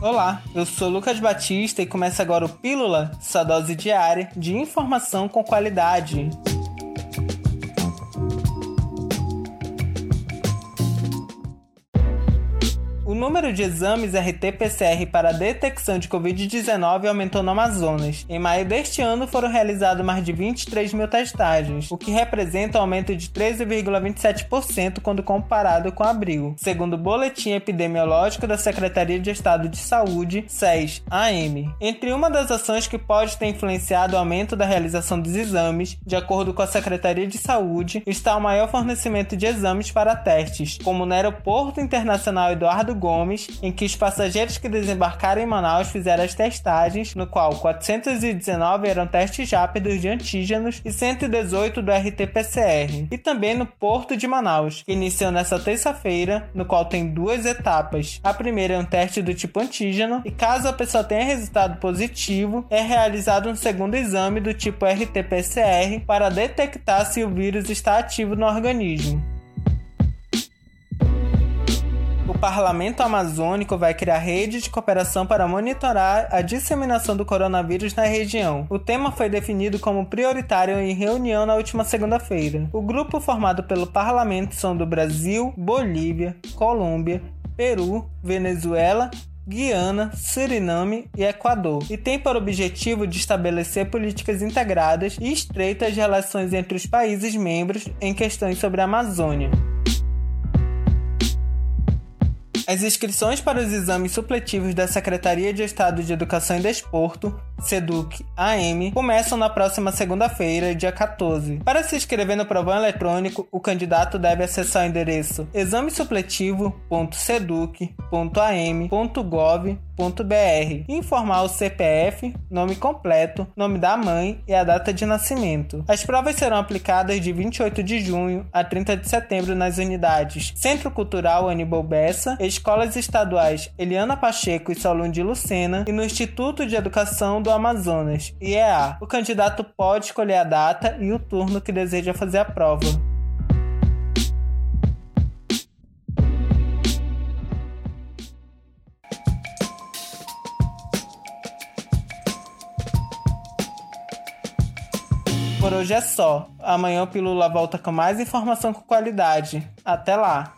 Olá, eu sou Lucas Batista e começa agora o Pílula, sua dose diária de informação com qualidade. Número de exames RT-PCR para detecção de Covid-19 aumentou no Amazonas. Em maio deste ano foram realizados mais de 23 mil testagens, o que representa um aumento de 13,27% quando comparado com abril, segundo o Boletim Epidemiológico da Secretaria de Estado de Saúde, SES-AM. Entre uma das ações que pode ter influenciado o aumento da realização dos exames, de acordo com a Secretaria de Saúde, está o maior fornecimento de exames para testes, como no Aeroporto Internacional Eduardo Gomes Gomes, em que os passageiros que desembarcaram em Manaus fizeram as testagens, no qual 419 eram testes rápidos de antígenos e 118 do RT-PCR, e também no Porto de Manaus, que iniciou nesta terça-feira, no qual tem duas etapas. A primeira é um teste do tipo antígeno, e caso a pessoa tenha resultado positivo, é realizado um segundo exame do tipo RT-PCR para detectar se o vírus está ativo no organismo. Parlamento Amazônico vai criar rede de cooperação para monitorar a disseminação do coronavírus na região. O tema foi definido como prioritário em reunião na última segunda-feira. O grupo formado pelo parlamento são do Brasil, Bolívia, Colômbia, Peru, Venezuela Guiana, Suriname e Equador, e tem por objetivo de estabelecer políticas integradas e estreitas relações entre os países membros em questões sobre a Amazônia. As inscrições para os exames supletivos da Secretaria de Estado de Educação e Desporto, SEDUC AM, começam na próxima segunda-feira, dia 14. Para se inscrever no provão eletrônico, o candidato deve acessar o endereço examesupletivo.seduc.am.gov br informar o CPF, nome completo, nome da mãe e a data de nascimento. As provas serão aplicadas de 28 de junho a 30 de setembro nas unidades Centro Cultural Aníbal Bessa, Escolas Estaduais Eliana Pacheco e Solon de Lucena e no Instituto de Educação do Amazonas, IEA. O candidato pode escolher a data e o turno que deseja fazer a prova. Por hoje é só. Amanhã o Pílula volta com mais informação com qualidade. Até lá!